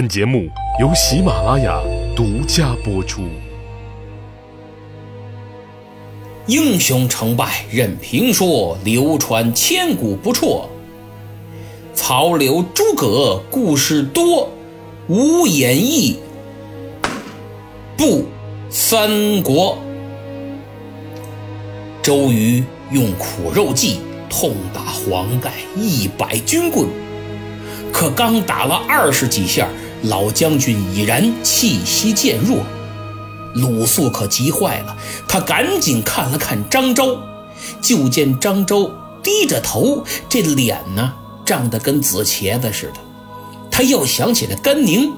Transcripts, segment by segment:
本节目由喜马拉雅独家播出。英雄成败任评说，流传千古不辍。曹刘诸葛故事多，无演义不三国。周瑜用苦肉计痛打黄盖一百军棍，可刚打了二十几下，老将军已然气息渐弱。鲁肃可急坏了，他赶紧看了看张昭，就见张昭低着头，这脸呢涨得跟紫茄子似的。他又想起了甘宁，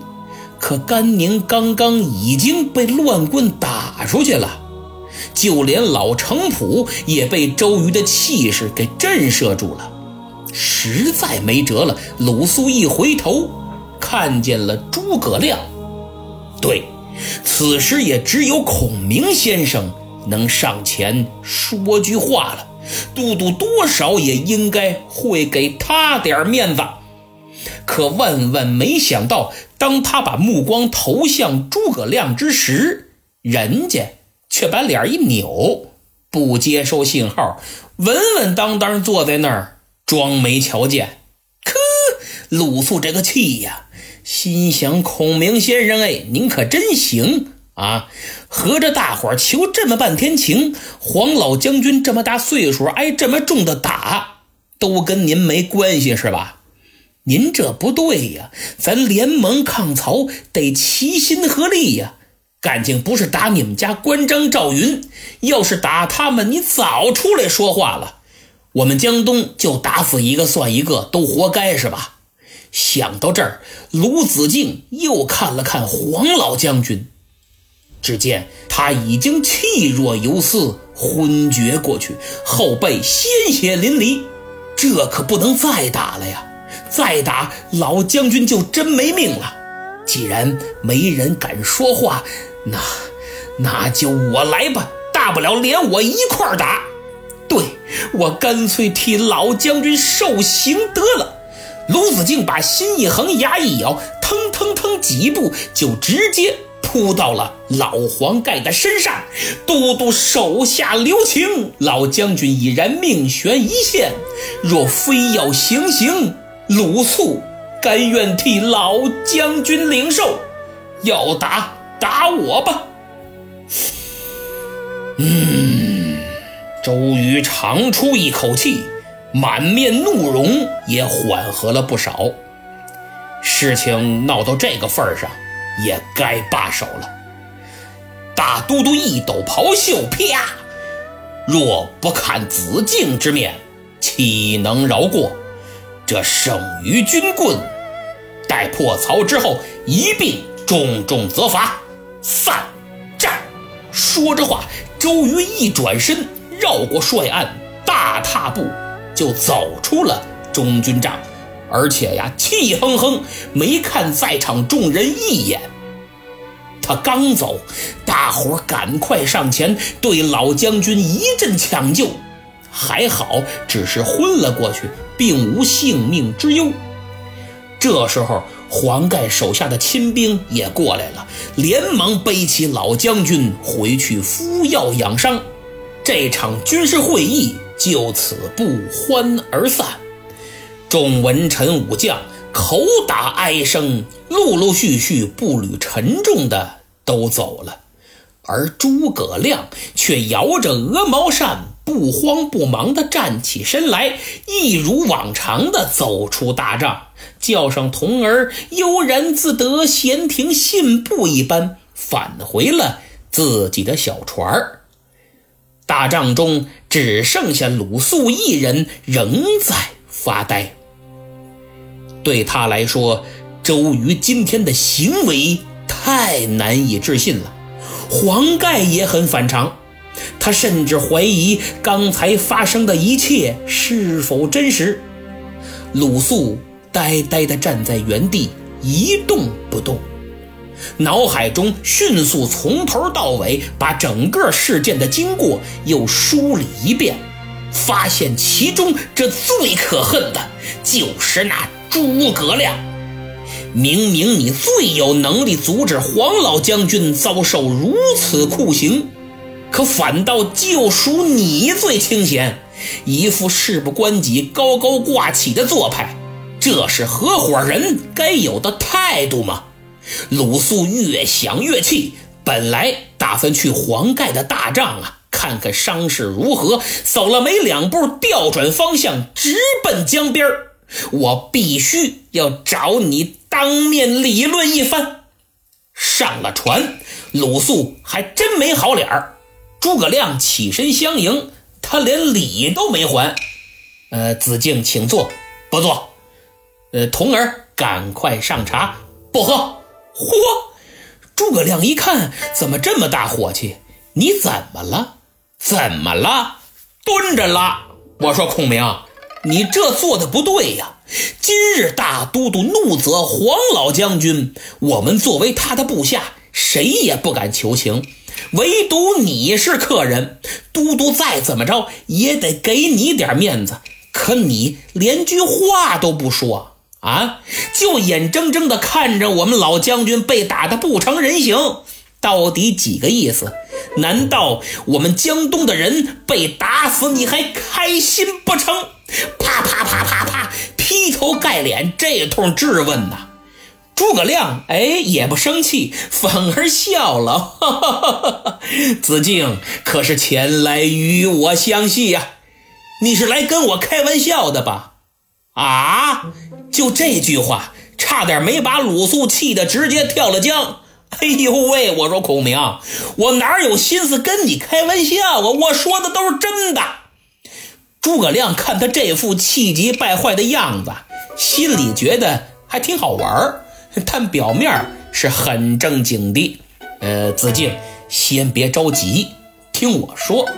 可甘宁刚刚已经被乱棍打出去了，就连老程普也被周瑜的气势给震慑住了，实在没辙了。鲁肃一回头，看见了诸葛亮，对。此时也只有孔明先生能上前说句话了，都督多少也应该会给他点面子。可万万没想到，当他把目光投向诸葛亮之时，人家却把脸一扭，不接收信号，稳稳当当坐在那儿，装没瞧见。可鲁肃这个气呀！心想：孔明先生，哎，您可真行啊！合着大伙儿求这么半天情，黄老将军这么大岁数挨这么重的打，都跟您没关系是吧？您这不对呀！咱联盟抗曹得齐心合力呀！感情不是打你们家关张赵云，要是打他们，你早出来说话了。我们江东就打死一个算一个，都活该是吧？想到这儿，卢子敬又看了看黄老将军，只见他已经气若游丝，昏厥过去，后背鲜血淋漓。这可不能再打了呀！再打，老将军就真没命了。既然没人敢说话，那那就我来吧，大不了连我一块儿打。对我干脆替老将军受刑得了。卢子敬把心一横，牙一咬，腾腾腾几步就直接扑到了老黄盖的身上。都督手下留情，老将军已然命悬一线。若非要行刑，鲁肃甘愿替老将军领受。要打打我吧。嗯，周瑜长出一口气。满面怒容也缓和了不少，事情闹到这个份上，也该罢手了。大都督一抖袍袖，啪！若不看子敬之面，岂能饶过？这剩余军棍，待破曹之后，一并重重责罚。散战。说着话，周瑜一转身，绕过帅案，大踏步。就走出了中军帐，而且呀，气哼哼，没看在场众人一眼。他刚走，大伙赶快上前对老将军一阵抢救，还好只是昏了过去，并无性命之忧。这时候，黄盖手下的亲兵也过来了，连忙背起老将军回去敷药养伤。这场军事会议。就此不欢而散，众文臣武将口打哀声，陆陆续续步履沉重的都走了，而诸葛亮却摇着鹅毛扇，不慌不忙地站起身来，一如往常地走出大帐，叫上童儿，悠然自得，闲庭信步一般返回了自己的小船儿。大帐中只剩下鲁肃一人，仍在发呆。对他来说，周瑜今天的行为太难以置信了。黄盖也很反常，他甚至怀疑刚才发生的一切是否真实。鲁肃呆呆地站在原地，一动不动。脑海中迅速从头到尾把整个事件的经过又梳理一遍，发现其中这最可恨的就是那诸葛亮。明明你最有能力阻止黄老将军遭受如此酷刑，可反倒就属你最清闲，一副事不关己、高高挂起的做派。这是合伙人该有的态度吗？鲁肃越想越气，本来打算去黄盖的大帐啊，看看伤势如何。走了没两步，调转方向，直奔江边我必须要找你当面理论一番。上了船，鲁肃还真没好脸儿。诸葛亮起身相迎，他连礼都没还。呃，子敬，请坐。不坐。呃，童儿，赶快上茶。不喝。嚯！诸葛亮一看，怎么这么大火气？你怎么了？怎么了？蹲着了。我说孔明。你这做的不对呀！今日大都督怒责黄老将军，我们作为他的部下，谁也不敢求情，唯独你是客人，都督再怎么着也得给你点面子。可你连句话都不说啊，就眼睁睁地看着我们老将军被打得不成人形，到底几个意思？难道我们江东的人被打死，你还开心不成？啪啪啪啪啪，劈头盖脸这通质问呐！诸葛亮哎也不生气，反而笑了。哈哈哈哈子敬可是前来与我相戏呀？你是来跟我开玩笑的吧？啊！就这句话，差点没把鲁肃气得直接跳了江。哎呦喂！我说孔明，我哪有心思跟你开玩笑啊？我说的都是真的。诸葛亮看他这副气急败坏的样子，心里觉得还挺好玩但表面是很正经的。呃，子敬，先别着急，听我说，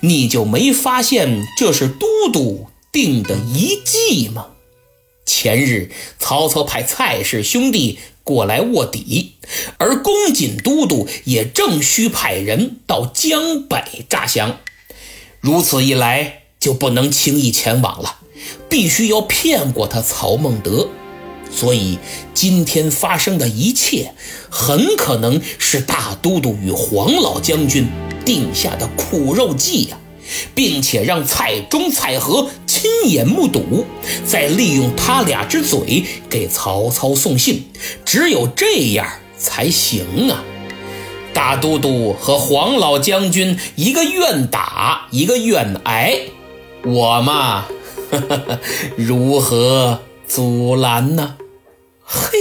你就没发现这是都督定的一计吗？前日曹操派蔡氏兄弟过来卧底，而公瑾都督也正需派人到江北诈降，如此一来。就不能轻易前往了，必须要骗过他曹孟德。所以今天发生的一切，很可能是大都督与黄老将军定下的苦肉计呀，并且让蔡中、蔡和亲眼目睹，再利用他俩之嘴给曹操送信。只有这样才行啊！大都督和黄老将军，一个愿打，一个愿挨。我嘛，如何阻拦呢？嘿，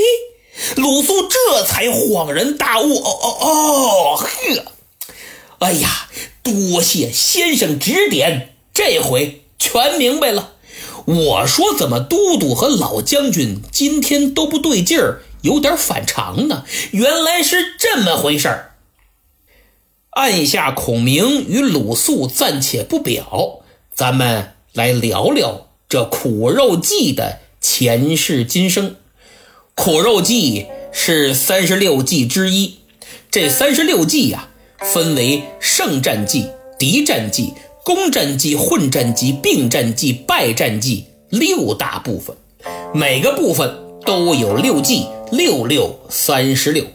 鲁肃这才恍然大悟。哦哦哦，呵，哎呀，多谢先生指点，这回全明白了。我说怎么都督和老将军今天都不对劲儿，有点反常呢？原来是这么回事儿。按下孔明与鲁肃暂且不表。咱们来聊聊这苦肉计的前世今生。苦肉计是三十六计之一。这三十六计呀，分为胜战计、敌战计、攻战计、混战计、并战计、败战计六大部分，每个部分都有六计，六六三十六。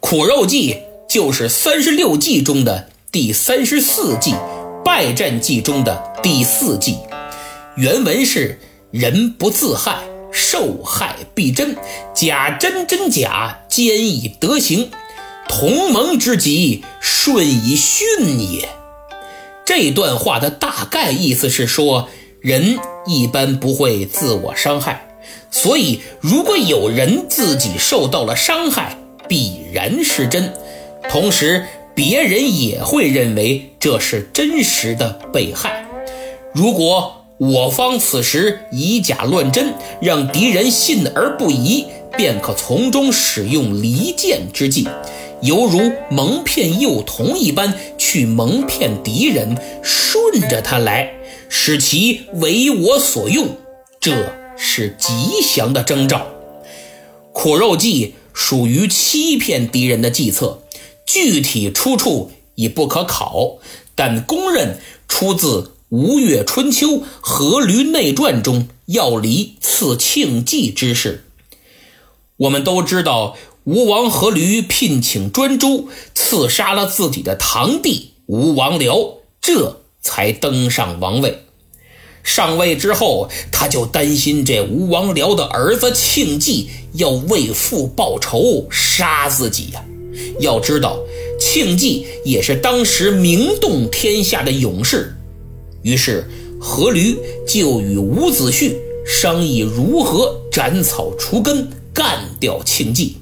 苦肉计就是三十六计中的第三十四计。败战计中的第四计，原文是“人不自害，受害必真；假真真假，兼以德行。同盟之极，顺以训也。”这段话的大概意思是说，人一般不会自我伤害，所以如果有人自己受到了伤害，必然是真。同时，别人也会认为这是真实的被害。如果我方此时以假乱真，让敌人信而不疑，便可从中使用离间之计，犹如蒙骗幼童一般，去蒙骗敌人，顺着他来，使其为我所用，这是吉祥的征兆。苦肉计属于欺骗敌人的计策。具体出处已不可考，但公认出自《吴越春秋·阖闾内传》中要离刺庆忌之事。我们都知道，吴王阖闾聘请专诸，刺杀了自己的堂弟吴王僚，这才登上王位。上位之后，他就担心这吴王僚的儿子庆忌要为父报仇，杀自己呀。要知道，庆忌也是当时名动天下的勇士。于是，阖闾就与伍子胥商议如何斩草除根。干掉庆忌，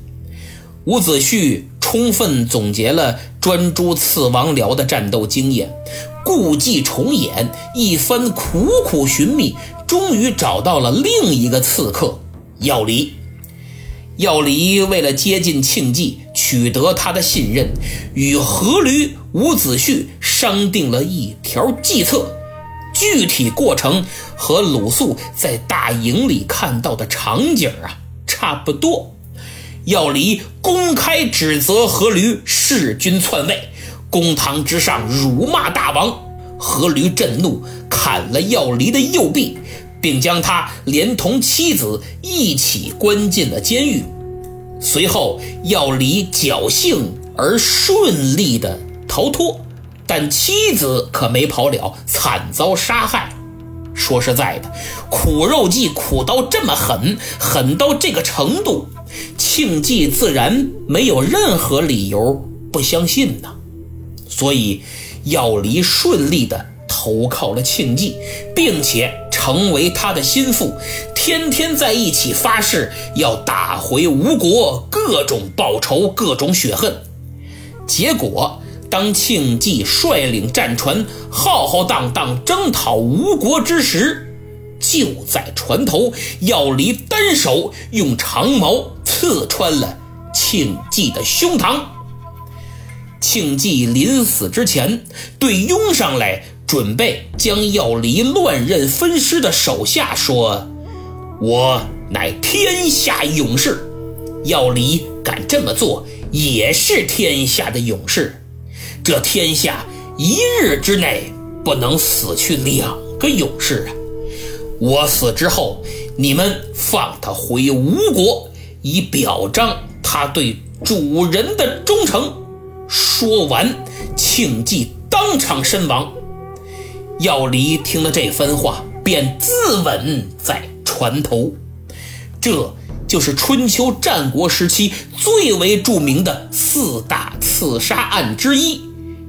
伍子胥充分总结了专诸刺王僚的战斗经验，故伎重演，一番苦苦寻觅，终于找到了另一个刺客要离。要离为了接近庆忌，取得他的信任，与阖闾、伍子胥商定了一条计策，具体过程和鲁肃在大营里看到的场景啊。差不多，药离公开指责阖闾弑君篡位，公堂之上辱骂大王。阖闾震怒，砍了药离的右臂，并将他连同妻子一起关进了监狱。随后，药离侥幸而顺利的逃脱，但妻子可没跑了，惨遭杀害。说实在的，苦肉计苦到这么狠，狠到这个程度，庆忌自然没有任何理由不相信呢。所以，药离顺利的投靠了庆忌，并且成为他的心腹，天天在一起发誓要打回吴国，各种报仇，各种雪恨。结果。当庆忌率领战船浩浩荡荡征讨吴国之时，就在船头，要离单手用长矛刺穿了庆忌的胸膛。庆忌临死之前，对拥上来准备将要离乱刃分尸的手下说：“我乃天下勇士，要离敢这么做，也是天下的勇士。”这天下一日之内不能死去两个勇士啊！我死之后，你们放他回吴国，以表彰他对主人的忠诚。说完，庆忌当场身亡。药离听了这番话，便自刎在船头。这就是春秋战国时期最为著名的四大刺杀案之一。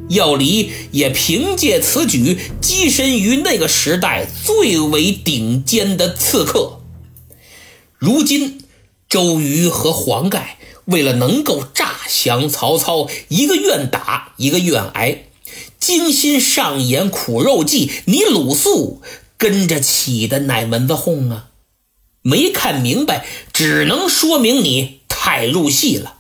药离也凭借此举跻身于那个时代最为顶尖的刺客。如今，周瑜和黄盖为了能够诈降曹操，一个愿打，一个愿挨，精心上演苦肉计。你鲁肃跟着起的哪门子哄啊？没看明白，只能说明你太入戏了。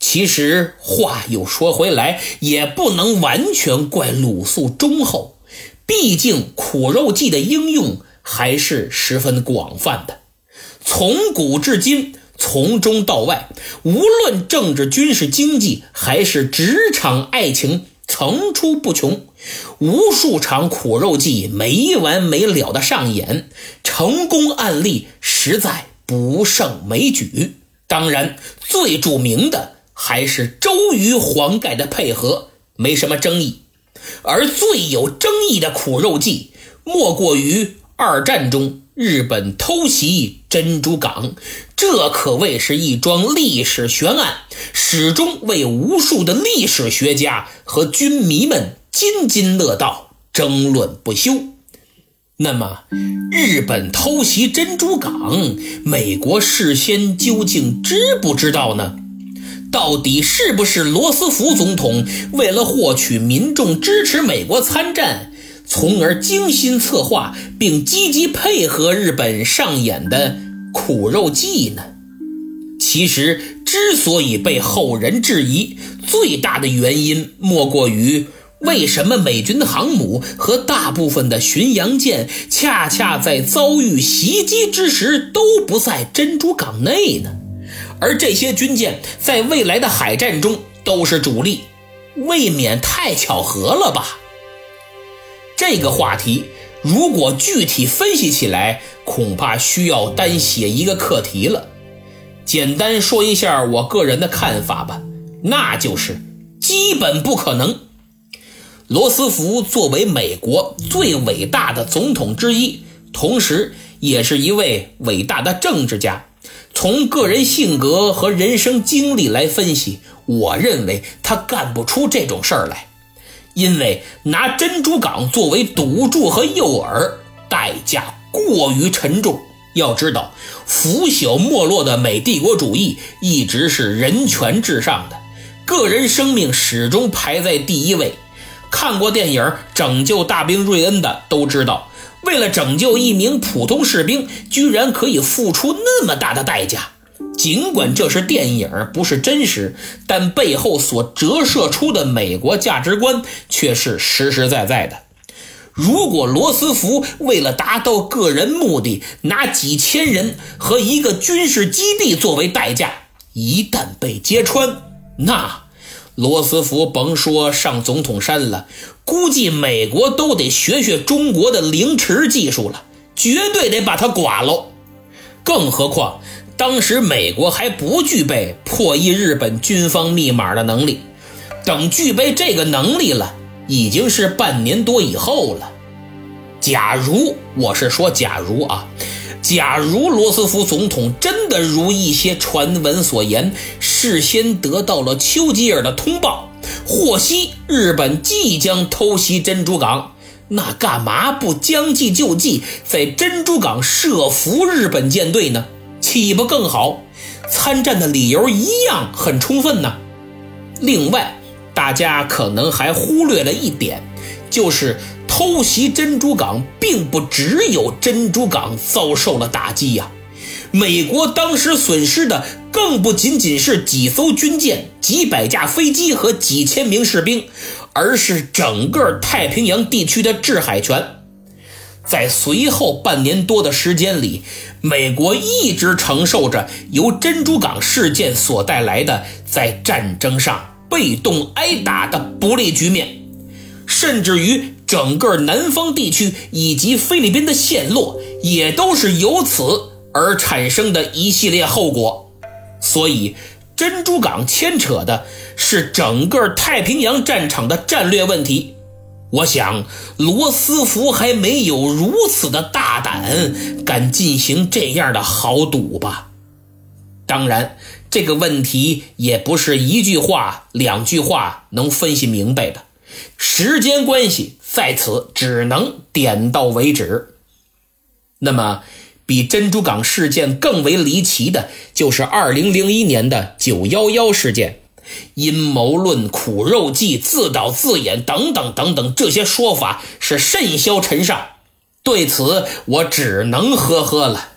其实话又说回来，也不能完全怪鲁肃忠厚，毕竟苦肉计的应用还是十分广泛的。从古至今，从中到外，无论政治、军事、经济，还是职场、爱情，层出不穷，无数场苦肉计没完没了的上演，成功案例实在不胜枚举。当然，最著名的。还是周瑜、黄盖的配合没什么争议，而最有争议的苦肉计，莫过于二战中日本偷袭珍珠港，这可谓是一桩历史悬案，始终为无数的历史学家和军迷们津津乐道，争论不休。那么，日本偷袭珍珠港，美国事先究竟知不知道呢？到底是不是罗斯福总统为了获取民众支持美国参战，从而精心策划并积极配合日本上演的苦肉计呢？其实，之所以被后人质疑，最大的原因莫过于为什么美军航母和大部分的巡洋舰恰恰在遭遇袭击之时都不在珍珠港内呢？而这些军舰在未来的海战中都是主力，未免太巧合了吧？这个话题如果具体分析起来，恐怕需要单写一个课题了。简单说一下我个人的看法吧，那就是基本不可能。罗斯福作为美国最伟大的总统之一，同时也是一位伟大的政治家。从个人性格和人生经历来分析，我认为他干不出这种事儿来，因为拿珍珠港作为赌注和诱饵，代价过于沉重。要知道，腐朽没落的美帝国主义一直是人权至上的，个人生命始终排在第一位。看过电影《拯救大兵瑞恩》的都知道，为了拯救一名普通士兵，居然可以付出那么大的代价。尽管这是电影，不是真实，但背后所折射出的美国价值观却是实实在在的。如果罗斯福为了达到个人目的，拿几千人和一个军事基地作为代价，一旦被揭穿，那……罗斯福甭说上总统山了，估计美国都得学学中国的凌迟技术了，绝对得把他剐喽。更何况当时美国还不具备破译日本军方密码的能力，等具备这个能力了，已经是半年多以后了。假如我是说假如啊。假如罗斯福总统真的如一些传闻所言，事先得到了丘吉尔的通报，获悉日本即将偷袭珍珠港，那干嘛不将计就计，在珍珠港设伏日本舰队呢？岂不更好？参战的理由一样很充分呢。另外，大家可能还忽略了一点，就是。偷袭珍珠港，并不只有珍珠港遭受了打击呀。美国当时损失的，更不仅仅是几艘军舰、几百架飞机和几千名士兵，而是整个太平洋地区的制海权。在随后半年多的时间里，美国一直承受着由珍珠港事件所带来的在战争上被动挨打的不利局面，甚至于。整个南方地区以及菲律宾的陷落，也都是由此而产生的一系列后果。所以，珍珠港牵扯的是整个太平洋战场的战略问题。我想，罗斯福还没有如此的大胆，敢进行这样的豪赌吧？当然，这个问题也不是一句话、两句话能分析明白的。时间关系，在此只能点到为止。那么，比珍珠港事件更为离奇的，就是2001年的911事件，阴谋论、苦肉计、自导自演等等等等，这些说法是甚嚣尘上。对此，我只能呵呵了，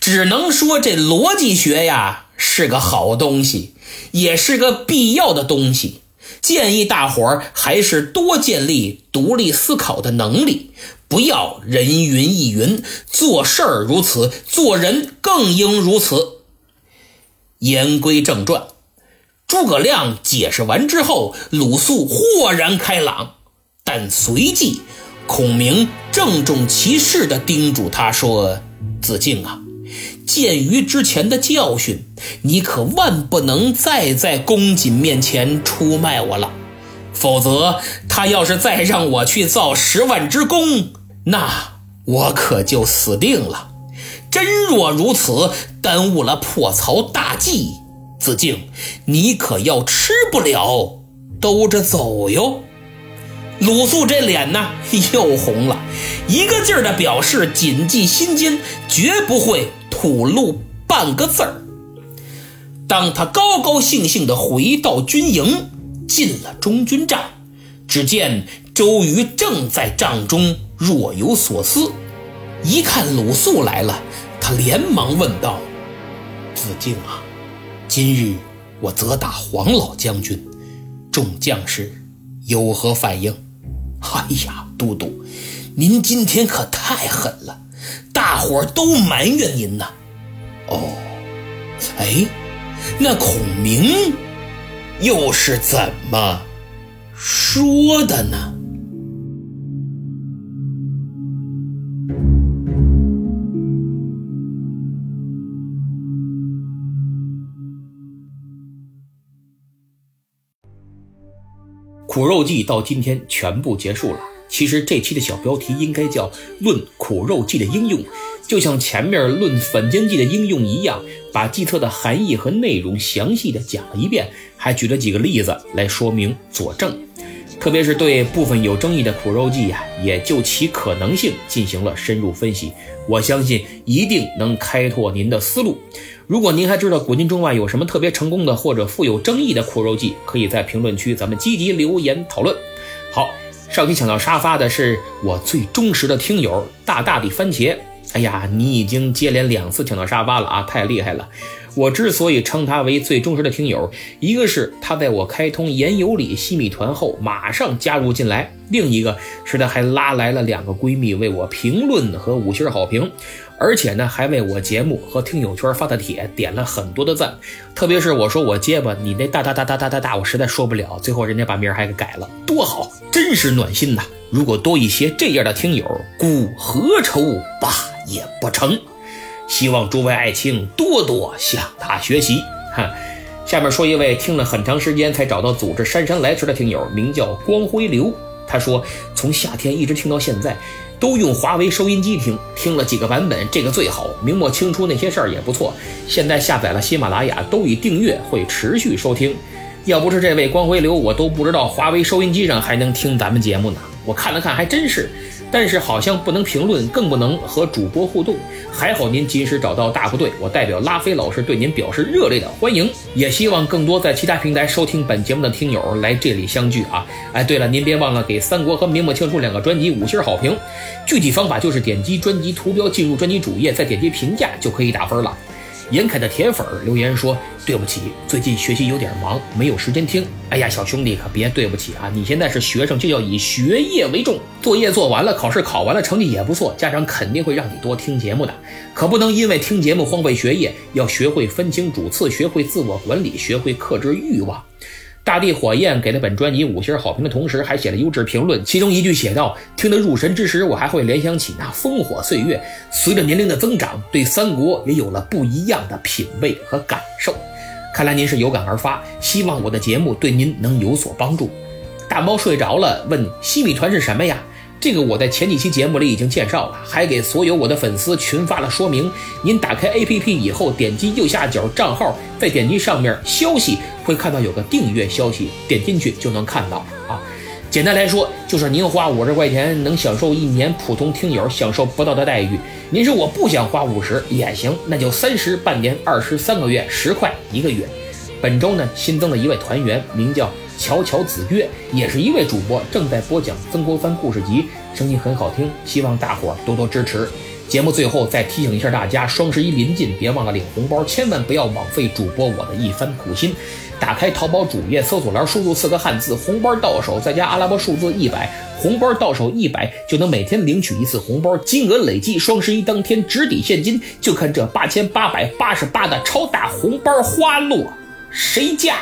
只能说这逻辑学呀是个好东西，也是个必要的东西。建议大伙儿还是多建立独立思考的能力，不要人云亦云。做事儿如此，做人更应如此。言归正传，诸葛亮解释完之后，鲁肃豁然开朗，但随即孔明郑重其事地叮嘱他说：“子敬啊。”鉴于之前的教训，你可万不能再在公瑾面前出卖我了，否则他要是再让我去造十万之功，那我可就死定了。真若如此，耽误了破曹大计，子敬，你可要吃不了兜着走哟。鲁肃这脸呢又红了，一个劲儿的表示谨记心间，绝不会。吐露半个字儿。当他高高兴兴地回到军营，进了中军帐，只见周瑜正在帐中若有所思。一看鲁肃来了，他连忙问道：“子敬啊，今日我责打黄老将军，众将士有何反应？”“哎呀，都督，您今天可太狠了。”大伙儿都埋怨您呢。哦，哎，那孔明又是怎么说的呢？苦肉计到今天全部结束了。其实这期的小标题应该叫《论苦肉计的应用》，就像前面论粉煎计的应用一样，把计策的含义和内容详细的讲了一遍，还举了几个例子来说明佐证。特别是对部分有争议的苦肉计呀，也就其可能性进行了深入分析。我相信一定能开拓您的思路。如果您还知道古今中外有什么特别成功的或者富有争议的苦肉计，可以在评论区咱们积极留言讨论。好。上期抢到沙发的是我最忠实的听友大大的番茄。哎呀，你已经接连两次抢到沙发了啊，太厉害了！我之所以称他为最忠实的听友，一个是他在我开通言有理西米团后马上加入进来，另一个是他还拉来了两个闺蜜为我评论和五星好评。而且呢，还为我节目和听友圈发的帖点了很多的赞，特别是我说我结巴，你那哒哒哒哒哒哒哒，我实在说不了，最后人家把名还给改了，多好，真是暖心呐！如果多一些这样的听友，故何愁罢也不成？希望诸位爱卿多多向他学习。哈，下面说一位听了很长时间才找到组织姗姗来迟的听友，名叫光辉流，他说从夏天一直听到现在。都用华为收音机听，听了几个版本，这个最好，明末清初那些事儿也不错。现在下载了喜马拉雅，都已订阅，会持续收听。要不是这位光辉流，我都不知道华为收音机上还能听咱们节目呢。我看了看，还真是。但是好像不能评论，更不能和主播互动。还好您及时找到大部队，我代表拉菲老师对您表示热烈的欢迎。也希望更多在其他平台收听本节目的听友来这里相聚啊！哎，对了，您别忘了给《三国》和《明末清初》两个专辑五星好评。具体方法就是点击专辑图标进入专辑主页，再点击评价就可以打分了。严凯的铁粉留言说：“对不起，最近学习有点忙，没有时间听。”哎呀，小兄弟可别对不起啊！你现在是学生，就要以学业为重，作业做完了，考试考完了，成绩也不错，家长肯定会让你多听节目的，可不能因为听节目荒废学业，要学会分清主次，学会自我管理，学会克制欲望。大地火焰给了本专辑五星好评的同时，还写了优质评论。其中一句写道：“听得入神之时，我还会联想起那烽火岁月。随着年龄的增长，对三国也有了不一样的品味和感受。看来您是有感而发，希望我的节目对您能有所帮助。”大猫睡着了，问：“西米团是什么呀？”这个我在前几期节目里已经介绍了，还给所有我的粉丝群发了说明。您打开 APP 以后，点击右下角账号，再点击上面消息，会看到有个订阅消息，点进去就能看到啊。简单来说，就是您花五十块钱能享受一年普通听友享受不到的待遇。您说我不想花五十也行，那就三十半年，二十三个月，十块一个月。本周呢，新增了一位团员，名叫。乔乔子曰也是一位主播，正在播讲《曾国藩故事集》，声音很好听，希望大伙多多支持。节目最后再提醒一下大家，双十一临近，别忘了领红包，千万不要枉费主播我的一番苦心。打开淘宝主页搜索栏，输入四个汉字“红包到手”，再加阿拉伯数字一百，红包到手一百就能每天领取一次红包，金额累计，双十一当天直抵现金。就看这八千八百八十八的超大红包花落谁家！